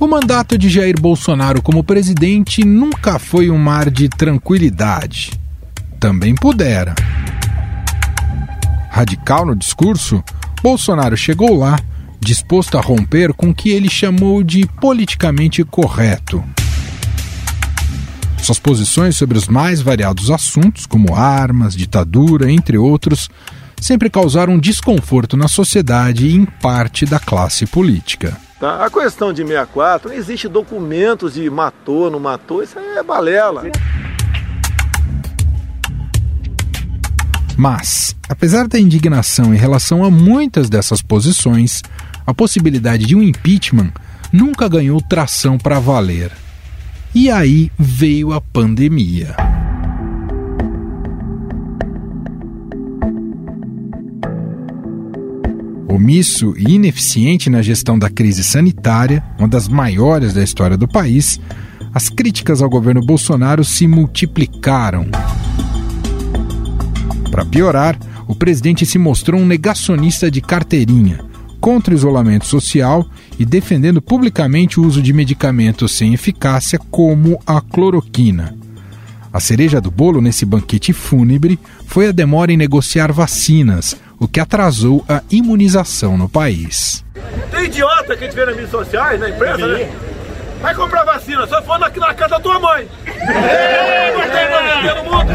O mandato de Jair Bolsonaro como presidente nunca foi um mar de tranquilidade. Também pudera. Radical no discurso, Bolsonaro chegou lá disposto a romper com o que ele chamou de politicamente correto. Suas posições sobre os mais variados assuntos, como armas, ditadura, entre outros, sempre causaram desconforto na sociedade e em parte da classe política. Tá? A questão de 64, não existe documentos de matou, não matou, isso é balela. Mas, apesar da indignação em relação a muitas dessas posições, a possibilidade de um impeachment nunca ganhou tração para valer. E aí veio a pandemia. Omisso e ineficiente na gestão da crise sanitária, uma das maiores da história do país, as críticas ao governo Bolsonaro se multiplicaram. Para piorar, o presidente se mostrou um negacionista de carteirinha, contra o isolamento social e defendendo publicamente o uso de medicamentos sem eficácia, como a cloroquina. A cereja do bolo nesse banquete fúnebre foi a demora em negociar vacinas, o que atrasou a imunização no país. Tem idiota que a gente vê nas mídias sociais, na imprensa, né? Vai comprar vacina, só for na, na casa da tua mãe. É, não tem vacina no mundo.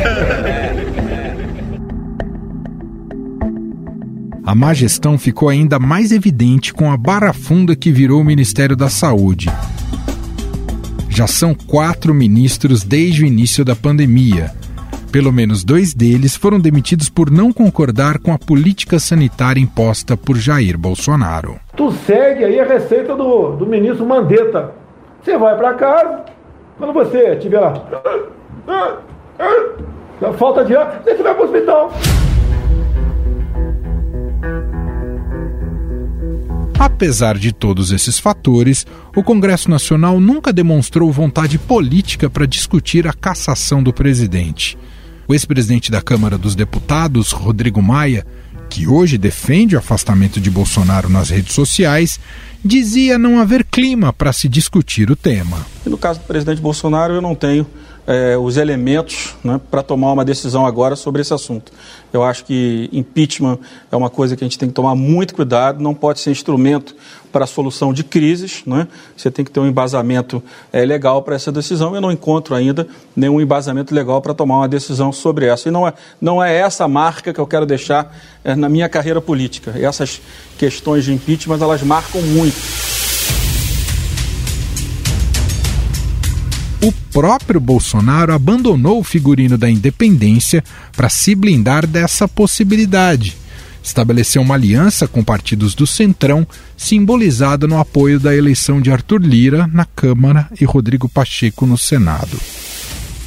A má gestão ficou ainda mais evidente com a barafunda que virou o Ministério da Saúde. Já são quatro ministros desde o início da pandemia, pelo menos dois deles foram demitidos por não concordar com a política sanitária imposta por Jair Bolsonaro. Tu segue aí a receita do, do ministro Mandetta. Você vai para casa, quando você tiver lá, falta de ar, você vai para o hospital. Apesar de todos esses fatores, o Congresso Nacional nunca demonstrou vontade política para discutir a cassação do presidente. O ex-presidente da Câmara dos Deputados, Rodrigo Maia, que hoje defende o afastamento de Bolsonaro nas redes sociais, dizia não haver clima para se discutir o tema. E no caso do presidente Bolsonaro, eu não tenho é, os elementos né, para tomar uma decisão agora sobre esse assunto. Eu acho que impeachment é uma coisa que a gente tem que tomar muito cuidado, não pode ser instrumento para a solução de crises. Né? Você tem que ter um embasamento é, legal para essa decisão. Eu não encontro ainda nenhum embasamento legal para tomar uma decisão sobre essa. E não é, não é essa marca que eu quero deixar é, na minha carreira política. E essas questões de impeachment, elas marcam muito. O próprio Bolsonaro abandonou o figurino da independência para se blindar dessa possibilidade. Estabeleceu uma aliança com partidos do Centrão, simbolizada no apoio da eleição de Arthur Lira na Câmara e Rodrigo Pacheco no Senado.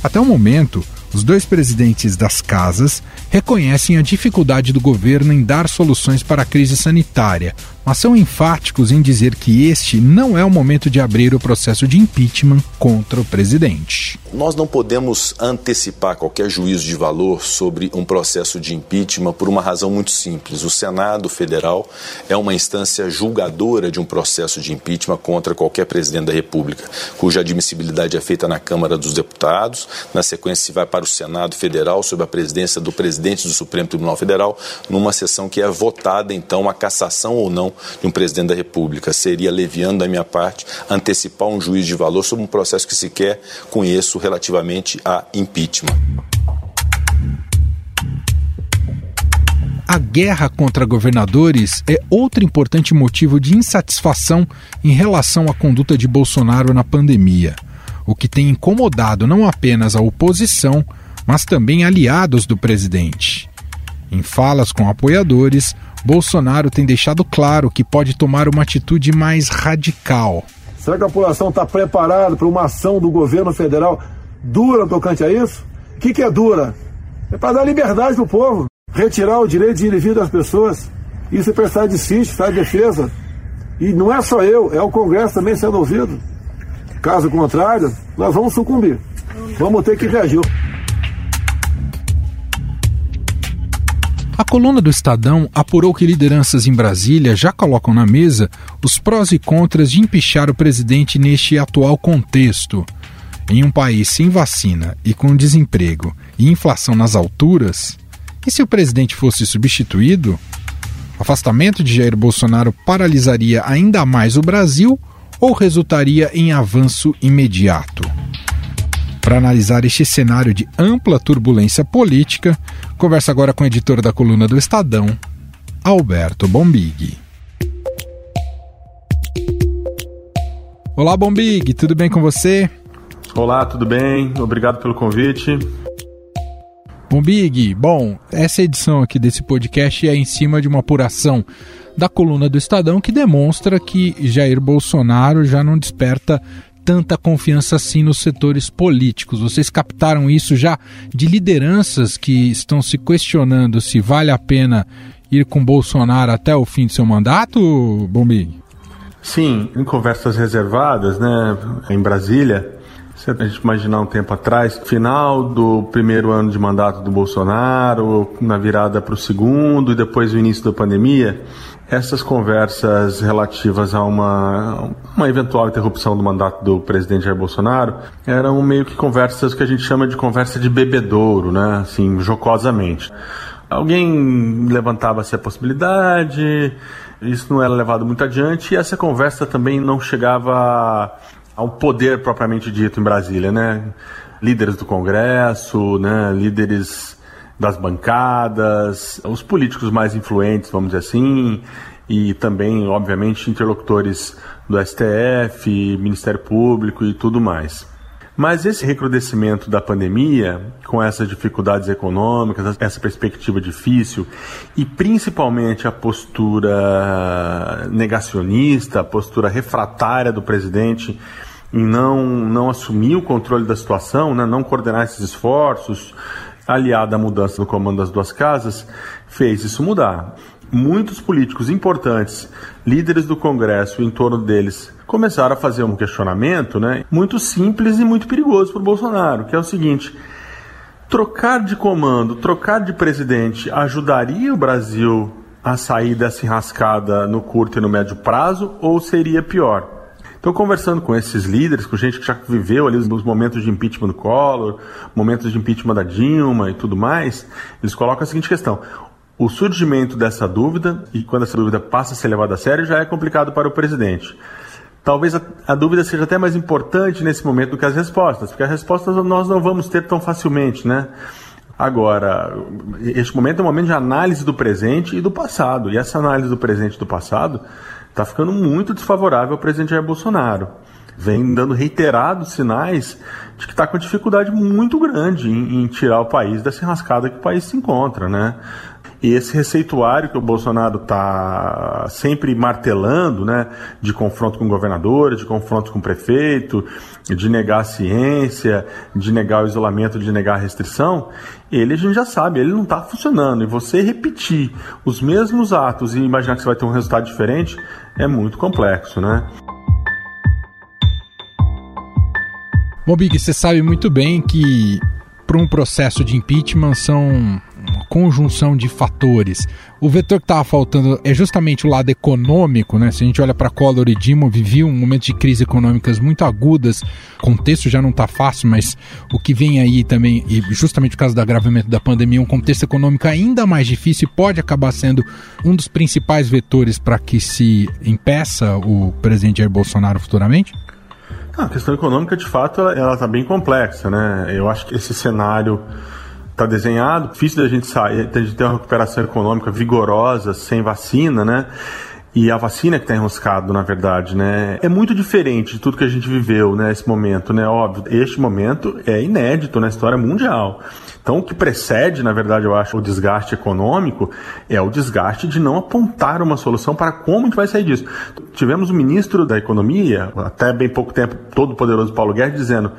Até o momento, os dois presidentes das casas reconhecem a dificuldade do governo em dar soluções para a crise sanitária, mas são enfáticos em dizer que este não é o momento de abrir o processo de impeachment contra o presidente. Nós não podemos antecipar qualquer juízo de valor sobre um processo de impeachment por uma razão muito simples. O Senado Federal é uma instância julgadora de um processo de impeachment contra qualquer presidente da República, cuja admissibilidade é feita na Câmara dos Deputados, na sequência se vai para o Senado Federal sob a presidência do presidente do Supremo Tribunal Federal, numa sessão que é votada então a cassação ou não de um presidente da República. Seria leviando da minha parte antecipar um juízo de valor sobre um processo que sequer conheço relativamente a impeachment. A guerra contra governadores é outro importante motivo de insatisfação em relação à conduta de Bolsonaro na pandemia, o que tem incomodado não apenas a oposição, mas também aliados do presidente. Em falas com apoiadores, Bolsonaro tem deixado claro que pode tomar uma atitude mais radical. Será que a população está preparada para uma ação do governo federal dura tocante a isso? O que, que é dura? É para dar liberdade para o povo, retirar o direito de ir e vir das pessoas. Isso é prestar de sítio, prestar de defesa. E não é só eu, é o Congresso também sendo ouvido. Caso contrário, nós vamos sucumbir. Vamos ter que reagir. Coluna do Estadão apurou que lideranças em Brasília já colocam na mesa os prós e contras de empichar o presidente neste atual contexto. Em um país sem vacina e com desemprego e inflação nas alturas, e se o presidente fosse substituído? O afastamento de Jair Bolsonaro paralisaria ainda mais o Brasil ou resultaria em avanço imediato? Para analisar este cenário de ampla turbulência política, conversa agora com o editor da coluna do Estadão, Alberto Bombig. Olá, Bombig, tudo bem com você? Olá, tudo bem? Obrigado pelo convite. Bombig, bom, essa edição aqui desse podcast é em cima de uma apuração da coluna do Estadão que demonstra que Jair Bolsonaro já não desperta tanta confiança assim nos setores políticos. Vocês captaram isso já de lideranças que estão se questionando se vale a pena ir com Bolsonaro até o fim de seu mandato, Bombi? Sim, em conversas reservadas, né, em Brasília, se a gente imaginar um tempo atrás, final do primeiro ano de mandato do Bolsonaro, na virada para o segundo e depois o início da pandemia, essas conversas relativas a uma, uma eventual interrupção do mandato do presidente Jair Bolsonaro eram meio que conversas que a gente chama de conversa de bebedouro, né? Assim, jocosamente. Alguém levantava-se a possibilidade, isso não era levado muito adiante e essa conversa também não chegava ao poder propriamente dito em Brasília, né? Líderes do Congresso, né? Líderes das bancadas, os políticos mais influentes, vamos dizer assim, e também, obviamente, interlocutores do STF, Ministério Público e tudo mais. Mas esse recrudescimento da pandemia, com essas dificuldades econômicas, essa perspectiva difícil e principalmente a postura negacionista, a postura refratária do presidente em não, não assumir o controle da situação, né, não coordenar esses esforços, aliada à mudança no comando das duas casas, fez isso mudar. Muitos políticos importantes, líderes do Congresso, em torno deles, começaram a fazer um questionamento né, muito simples e muito perigoso para o Bolsonaro, que é o seguinte: trocar de comando, trocar de presidente ajudaria o Brasil a sair dessa enrascada no curto e no médio prazo ou seria pior? Então, conversando com esses líderes, com gente que já viveu ali os momentos de impeachment do Collor, momentos de impeachment da Dilma e tudo mais, eles colocam a seguinte questão: o surgimento dessa dúvida, e quando essa dúvida passa a ser levada a sério, já é complicado para o presidente. Talvez a, a, dúvida seja até mais importante nesse momento do que as respostas, porque as respostas nós não vamos ter tão facilmente, né? Agora, este momento é um momento de análise do presente e do passado, e essa análise do presente e do passado está ficando muito desfavorável ao presidente Jair Bolsonaro. Vem dando reiterados sinais de que está com dificuldade muito grande em, em, tirar o país dessa enrascada que o país se encontra, né? E esse receituário que o Bolsonaro está sempre martelando, né, de confronto com governadores, de confronto com prefeito, de negar a ciência, de negar o isolamento, de negar a restrição, ele a gente já sabe, ele não está funcionando. E você repetir os mesmos atos e imaginar que você vai ter um resultado diferente é muito complexo, né? Bom, Big, você sabe muito bem que para um processo de impeachment são conjunção de fatores. O vetor que estava faltando é justamente o lado econômico, né? Se a gente olha para Collor e Dilma, viviam um momento de crise econômicas muito agudas. O contexto já não está fácil, mas o que vem aí também, e justamente por causa do agravamento da pandemia, um contexto econômico ainda mais difícil pode acabar sendo um dos principais vetores para que se impeça o presidente Jair Bolsonaro futuramente? a questão econômica, de fato, ela está bem complexa, né? Eu acho que esse cenário está desenhado, difícil da gente sair, de ter uma recuperação econômica vigorosa sem vacina, né? E a vacina que está enroscado, na verdade, né? É muito diferente de tudo que a gente viveu né, momento, né? Óbvio, este momento é inédito na história mundial. Então, o que precede, na verdade, eu acho, o desgaste econômico é o desgaste de não apontar uma solução para como a gente vai sair disso. Tivemos o ministro da Economia, até bem pouco tempo, todo poderoso Paulo Guedes, dizendo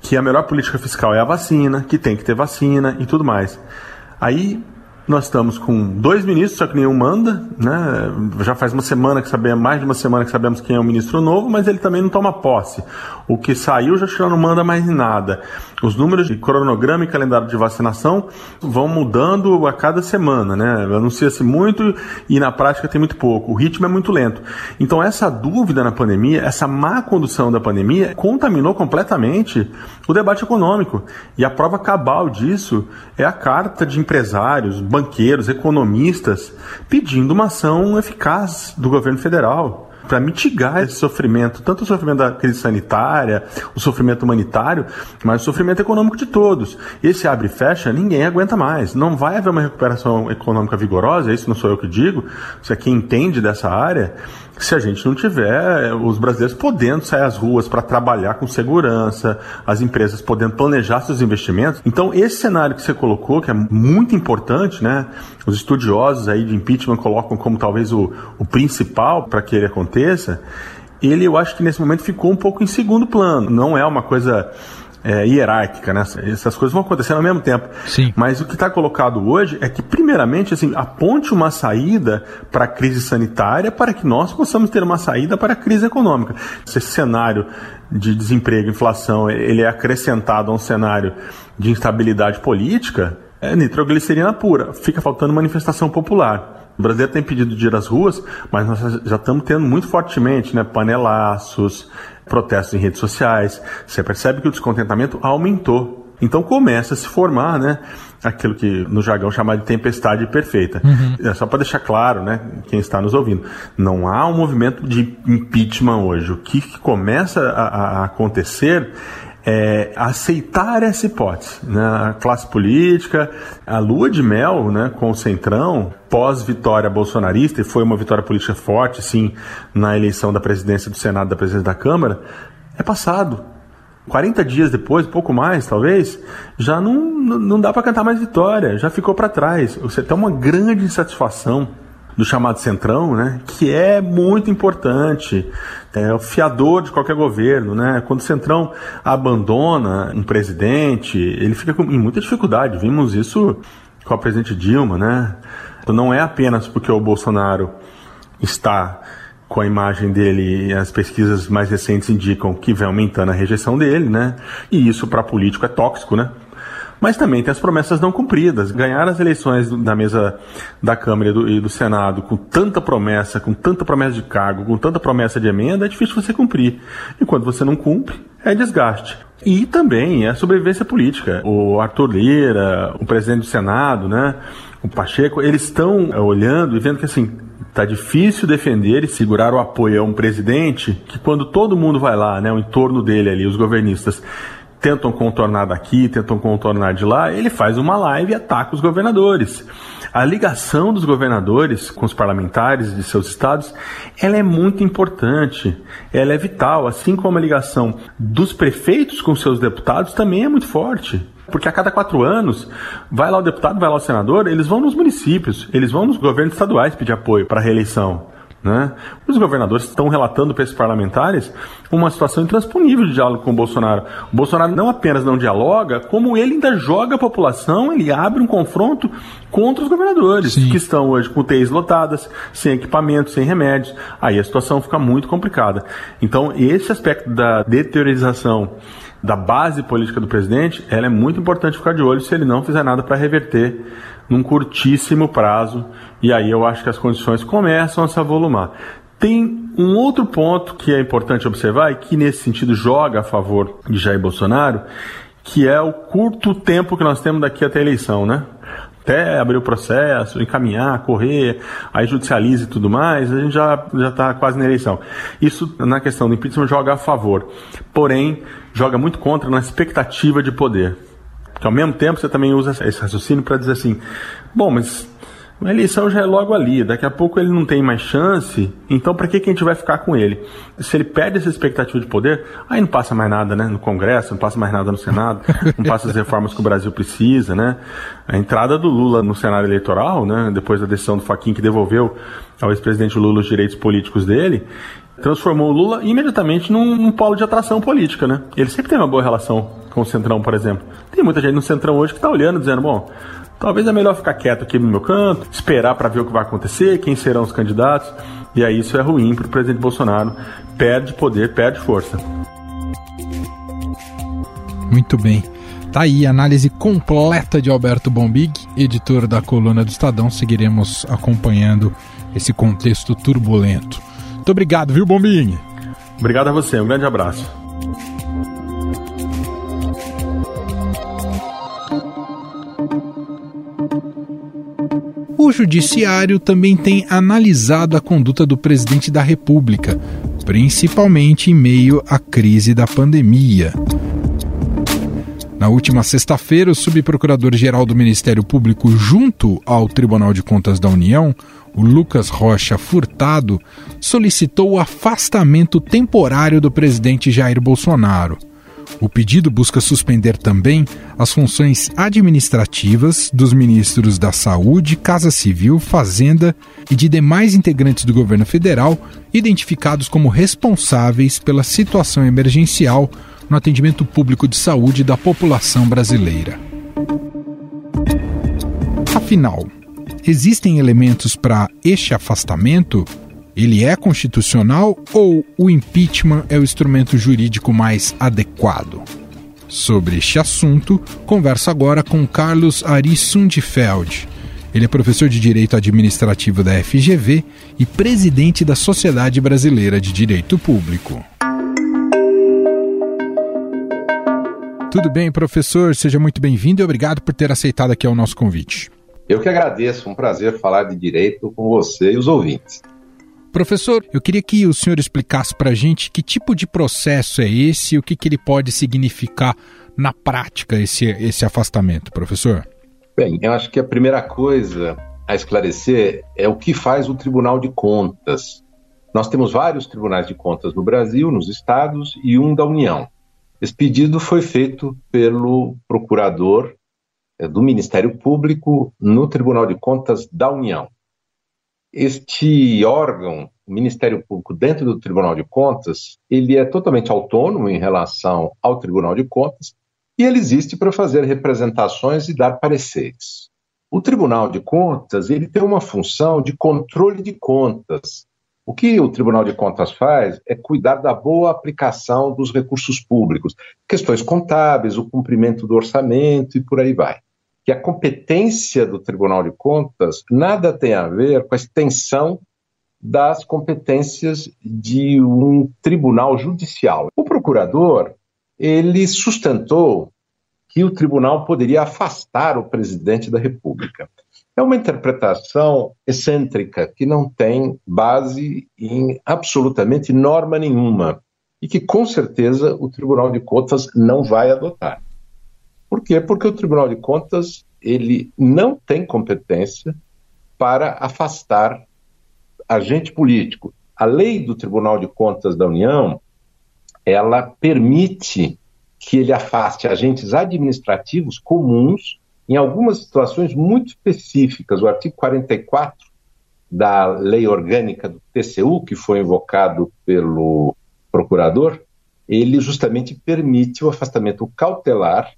que a melhor política fiscal é a vacina, que tem que ter vacina e tudo mais. Aí Nós estamos com dois ministros, só que nenhum manda, né? Já faz uma semana que sabemos, mais de uma semana que sabemos quem é o ministro novo, mas ele também não toma posse. O que saiu já, não manda mais nada. Os números de cronograma e calendário de vacinação vão mudando a cada semana, né? Anuncia-se muito e na prática tem muito pouco. O ritmo é muito lento. Então essa dúvida na pandemia, essa má condução da pandemia contaminou completamente o debate econômico. E a prova cabal disso é a carta de empresários, banqueiros, economistas pedindo uma ação eficaz do governo federal para mitigar esse sofrimento, tanto o sofrimento da crise sanitária, o sofrimento humanitário, mas o sofrimento econômico de todos. Esse abre e fecha, ninguém aguenta mais. Não vai haver uma recuperação econômica vigorosa, isso não sou eu que digo, isso é quem entende dessa área, se a gente não tiver os brasileiros podendo sair às ruas para trabalhar com segurança, as empresas podendo planejar seus investimentos. Então, esse cenário que você colocou, que é muito importante, né? Os estudiosos aí de impeachment colocam como talvez o, o principal para que ele aconteça. Ele, eu acho que nesse momento ficou um pouco em segundo plano. Não é uma coisa é, hierárquica, né? Essas coisas vão acontecendo ao mesmo tempo. Sim. Mas o que está colocado hoje é que, primeiramente, assim, aponte uma saída para a crise sanitária para que nós possamos ter uma saída para a crise econômica. Esse cenário de desemprego, inflação, ele é acrescentado a um cenário de instabilidade política, é nitroglicerina pura. Fica faltando manifestação popular. O brasileiro tem pedido de ir às ruas, mas nós já estamos tendo muito fortemente, né? Panelaços, protestos em redes sociais. Você percebe que o descontentamento aumentou. Então começa a se formar, né? Aquilo que no jargão chamado de tempestade perfeita. Uhum. É só para deixar claro, né? Quem está nos ouvindo, não há um movimento de impeachment hoje. O que começa a, a acontecer é, aceitar essa hipótese. Né? A classe política, a lua de mel né, com o Centrão, pós-vitória bolsonarista, e foi uma vitória política forte, sim, na eleição da presidência do Senado, da presidência da Câmara, é passado. 40 dias depois, pouco mais talvez, já não, não dá para cantar mais vitória, já ficou para trás. Você tem uma grande insatisfação do chamado centrão, né, que é muito importante, é o fiador de qualquer governo, né? Quando o centrão abandona um presidente, ele fica com, em muita dificuldade. Vimos isso com a presidente Dilma, né? Não é apenas porque o Bolsonaro está com a imagem dele, as pesquisas mais recentes indicam que vem aumentando a rejeição dele, né? E isso para político é tóxico, né? Mas também tem as promessas não cumpridas. Ganhar as eleições da mesa da Câmara e do, e do, Senado com tanta promessa, com tanta promessa de cargo, com tanta promessa de emenda, é difícil você cumprir. E quando você não cumpre, é desgaste. E também é sobrevivência política. O Arthur Lira, o presidente do Senado, né? O Pacheco, eles estão é, olhando e vendo que assim, tá difícil defender e segurar o apoio a um presidente que quando todo mundo vai lá, né, o entorno dele ali, os governistas, tentam contornar daqui, tentam contornar de lá, ele faz uma live e ataca os governadores. A ligação dos governadores com os parlamentares de seus estados, ela é muito importante, ela é vital, assim como a ligação dos prefeitos com seus deputados também é muito forte. Porque a cada quatro anos, vai lá o deputado, vai lá o senador, eles vão nos municípios, eles vão nos governos estaduais pedir apoio para a reeleição. Né? Os governadores estão relatando para esses parlamentares uma situação intransponível de diálogo com o Bolsonaro. O Bolsonaro não apenas não dialoga, como ele ainda joga a população, ele abre um confronto contra os governadores, Sim. que estão hoje com UTIs lotadas, sem equipamentos, sem remédios. Aí a situação fica muito complicada. Então, esse aspecto da deteriorização da base política do presidente, ela é muito importante ficar de olho se ele não fizer nada para reverter num curtíssimo prazo, e aí eu acho que as condições começam a se avolumar. Tem um outro ponto que é importante observar e que nesse sentido joga a favor de Jair Bolsonaro, que é o curto tempo que nós temos daqui até a eleição, né? Até abrir o processo, encaminhar, correr, aí judicializa e tudo mais, a gente já está quase na eleição. Isso na questão do impeachment joga a favor, porém joga muito contra na expectativa de poder. Que ao mesmo tempo você também usa esse raciocínio para dizer assim: bom, mas a eleição já é logo ali, daqui a pouco ele não tem mais chance, então para que, que a gente vai ficar com ele? Se ele perde essa expectativa de poder, aí não passa mais nada né, no Congresso, não passa mais nada no Senado, não passa as reformas que o Brasil precisa, né? A entrada do Lula no cenário eleitoral, né, depois da decisão do Faquin que devolveu ao ex-presidente Lula os direitos políticos dele, transformou o Lula imediatamente num, num polo de atração política, né? Ele sempre tem uma boa relação com o Centrão, por exemplo. Tem muita gente no Centrão hoje que está olhando, dizendo, bom, Talvez é melhor ficar quieto aqui no meu canto, esperar para ver o que vai acontecer, quem serão os candidatos. E aí isso é ruim para o presidente Bolsonaro. Perde poder, perde força. Muito bem. Tá aí a análise completa de Alberto Bombig, editor da coluna do Estadão. Seguiremos acompanhando esse contexto turbulento. Muito obrigado, viu, Bombig? Obrigado a você, um grande abraço. O Judiciário também tem analisado a conduta do presidente da República, principalmente em meio à crise da pandemia. Na última sexta-feira, o subprocurador-geral do Ministério Público, junto ao Tribunal de Contas da União, o Lucas Rocha Furtado, solicitou o afastamento temporário do presidente Jair Bolsonaro. O pedido busca suspender também as funções administrativas dos ministros da Saúde, Casa Civil, Fazenda e de demais integrantes do governo federal identificados como responsáveis pela situação emergencial no atendimento público de saúde da população brasileira. Afinal, existem elementos para este afastamento? Ele é constitucional ou o impeachment é o instrumento jurídico mais adequado? Sobre este assunto, converso agora com Carlos Ari Sundfeld. Ele é professor de Direito Administrativo da FGV e presidente da Sociedade Brasileira de Direito Público. Tudo bem, professor? Seja muito bem-vindo e obrigado por ter aceitado aqui o nosso convite. Eu que agradeço, um prazer falar de direito com você e os ouvintes. Professor, eu queria que o senhor explicasse para a gente que tipo de processo é esse e o que, que ele pode significar na prática, esse, esse afastamento, professor. Bem, eu acho que a primeira coisa a esclarecer é o que faz o Tribunal de Contas. Nós temos vários tribunais de contas no Brasil, nos estados, e um da União. Esse pedido foi feito pelo procurador eh, do Ministério Público no Tribunal de Contas da União. Este órgão, o Ministério Público dentro do Tribunal de Contas, ele é totalmente autônomo em relação ao Tribunal de Contas e ele existe para fazer representações e dar pareceres. O Tribunal de Contas ele tem uma função de controle de contas, o que o Tribunal de Contas faz é cuidar da boa aplicação dos recursos públicos, questões contábeis, o cumprimento do orçamento e por aí vai. Que a competência do Tribunal de Contas nada tem a ver com a extensão das competências de um tribunal judicial. O procurador, ele sustentou que o tribunal poderia afastar o presidente da República. É uma interpretação excêntrica que não tem base em absolutamente norma nenhuma e que com certeza o Tribunal de Contas não vai adotar. Por quê? Porque o Tribunal de Contas ele não tem competência para afastar agente político. A lei do Tribunal de Contas da União ela permite que ele afaste agentes administrativos comuns em algumas situações muito específicas. O artigo 44 da lei orgânica do TCU, que foi invocado pelo procurador, ele justamente permite o afastamento cautelar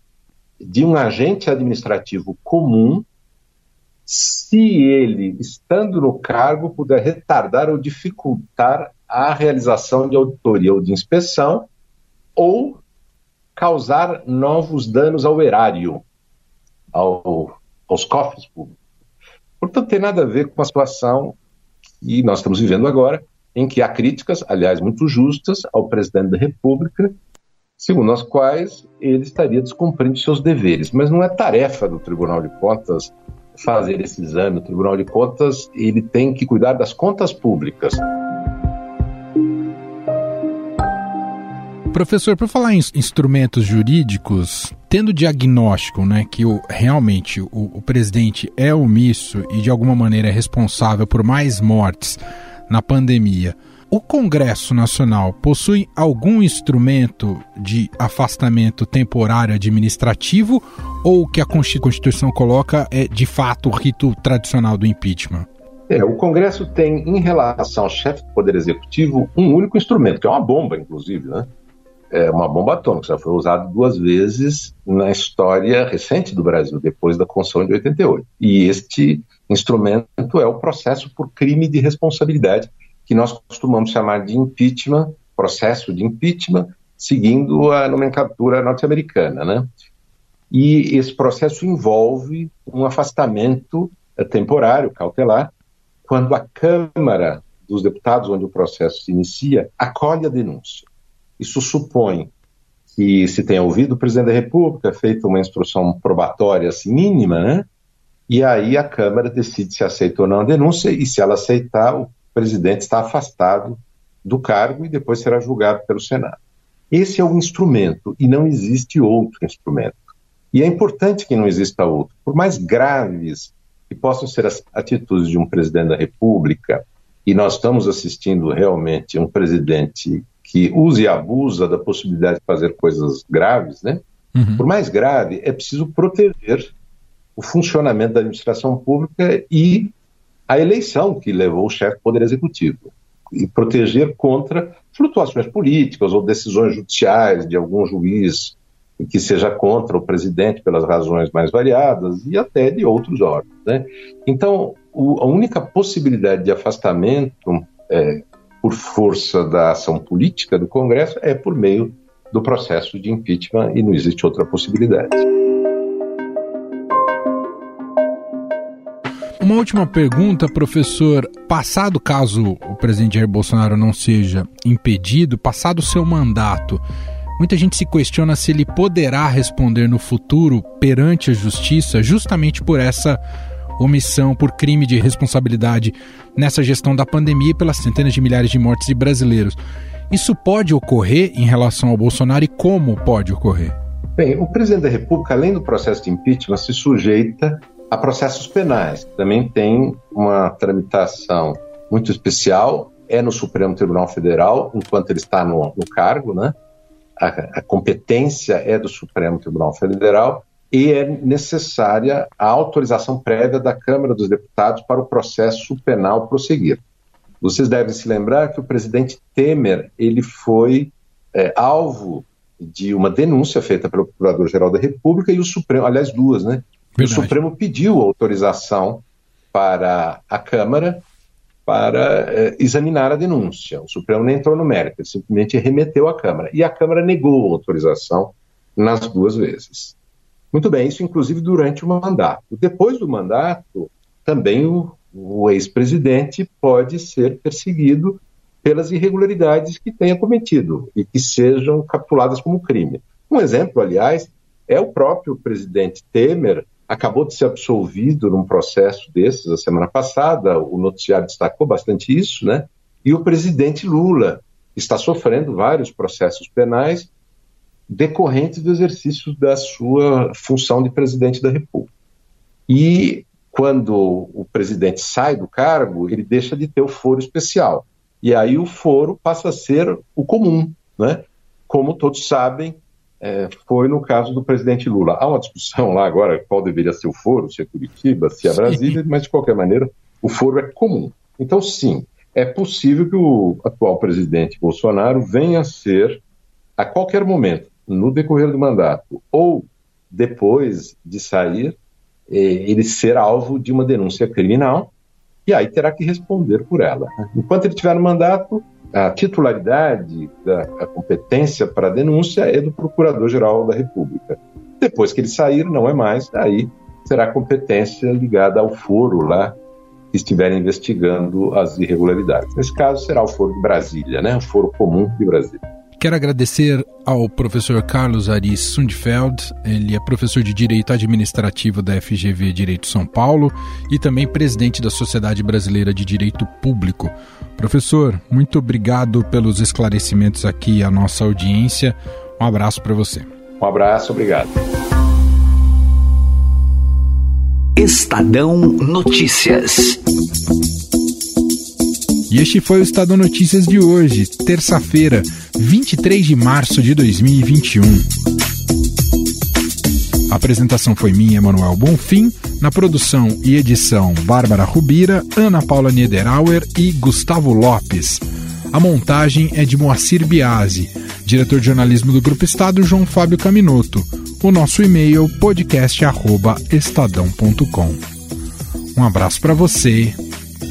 de um agente administrativo comum se ele, estando no cargo, puder retardar ou dificultar a realização de auditoria ou de inspeção ou causar novos danos ao erário, ao, aos cofres públicos. Portanto, tem nada a ver com a situação que nós estamos vivendo agora, em que há críticas, aliás, muito justas, ao presidente da República, segundo as quais ele estaria descumprindo seus deveres. Mas não é tarefa do Tribunal de Contas fazer esse exame. O Tribunal de Contas ele tem que cuidar das contas públicas. Professor, por falar em instrumentos jurídicos, tendo diagnóstico, né, que o, realmente o, o presidente é omisso e de alguma maneira é responsável por mais mortes na pandemia, o Congresso Nacional possui algum instrumento de afastamento temporário administrativo ou o que a Constituição coloca é de fato o rito tradicional do impeachment? É, o Congresso tem, em relação ao chefe do Poder Executivo, um único instrumento, que é uma bomba, inclusive, né? é uma bomba atômica, já foi usado duas vezes na história recente do Brasil, depois da Constituição de 88. E este instrumento é o processo por crime de responsabilidade, que nós costumamos chamar de impeachment, processo de impeachment, seguindo a nomenclatura norte-americana, né? E esse processo envolve um afastamento temporário, cautelar, quando a Câmara dos Deputados, onde o processo se inicia, acolhe a denúncia. Isso supõe que se tenha ouvido o presidente da República, feita uma instrução probatória assim, mínima, né? E aí a Câmara decide se aceita ou não a denúncia, e se ela aceitar, o presidente está afastado do cargo e depois será julgado pelo Senado. Esse é o instrumento, e não existe outro instrumento. E é importante que não exista outro. Por mais graves que possam ser as atitudes de um presidente da República, e nós estamos assistindo realmente um presidente que usa e abusa da possibilidade de fazer coisas graves, né? Uhum. Por mais grave, é preciso proteger o funcionamento da administração pública e a eleição que levou o chefe do Poder Executivo. E proteger contra flutuações políticas ou decisões judiciais de algum juiz que seja contra o presidente pelas razões mais variadas e até de outros órgãos. Né? Então, o, a única possibilidade de afastamento é, por força da ação política do Congresso é por meio do processo de impeachment e não existe outra possibilidade. Uma última pergunta, professor. Passado caso o presidente Jair Bolsonaro não seja impedido, passado o seu mandato, Muita gente se questiona se ele poderá responder no futuro perante a justiça justamente por essa omissão, por crime de responsabilidade nessa gestão da pandemia e pelas centenas de milhares de mortes de brasileiros. Isso pode ocorrer em relação ao Bolsonaro e como pode ocorrer? Bem, o presidente da República, além do processo de impeachment, se sujeita a processos penais. Também tem uma tramitação muito especial, é no Supremo Tribunal Federal, enquanto ele está no, no cargo, né? a, a competência é do Supremo Tribunal Federal e é necessária a autorização prévia da Câmara dos Deputados para o processo penal prosseguir. Vocês devem se lembrar que o presidente Temer ele foi é, alvo de uma denúncia feita pelo Procurador-Geral da República e o Supremo, aliás, duas, né? O Supremo pediu autorização para a Câmara para eh, examinar a denúncia. O Supremo nem entrou no mérito, ele simplesmente remeteu à Câmara. E a Câmara negou a autorização nas duas vezes. Muito bem, isso inclusive durante o mandato. Depois do mandato, também o, o ex-presidente pode ser perseguido pelas irregularidades que tenha cometido e que sejam capituladas como crime. Um exemplo, aliás, é o próprio presidente Temer acabou de ser absolvido num processo desses a semana passada, o noticiário destacou bastante isso, né? E o presidente Lula está sofrendo vários processos penais decorrentes do exercício da sua função de presidente da República. E quando o presidente sai do cargo, ele deixa de ter o foro especial. E aí o foro passa a ser o comum, né? Como todos sabem, é, foi no caso do presidente Lula. Há uma discussão lá agora qual deveria ser o foro, se é Curitiba, se é Brasília, mas de qualquer maneira o foro é comum. Então, sim, é possível que o atual presidente Bolsonaro venha a ser, a qualquer momento, no decorrer do mandato ou depois de sair, é, ele ser alvo de uma denúncia criminal e aí terá que responder por ela. Enquanto ele estiver no mandato, a titularidade da a competência para a denúncia é do Procurador-Geral da República. Depois que ele sair, não é mais, aí será competência ligada ao foro lá que estiver investigando as irregularidades. Nesse caso, será o foro de Brasília, né? o foro comum de Brasília. Quero agradecer ao professor Carlos Aris Sundfeld, ele é professor de Direito Administrativo da FGV Direito São Paulo e também presidente da Sociedade Brasileira de Direito Público. Professor, muito obrigado pelos esclarecimentos aqui à nossa audiência. Um abraço para você. Um abraço, obrigado. Estadão Notícias. E este foi o Estadão Notícias de hoje, terça-feira, 23 de março de 2021. A apresentação foi minha, Manuel Bonfim. Na produção e edição, Bárbara Rubira, Ana Paula Niederauer e Gustavo Lopes. A montagem é de Moacir Biasi Diretor de jornalismo do Grupo Estado, João Fábio Caminoto. O nosso e-mail podcast@estadão.com. Um abraço para você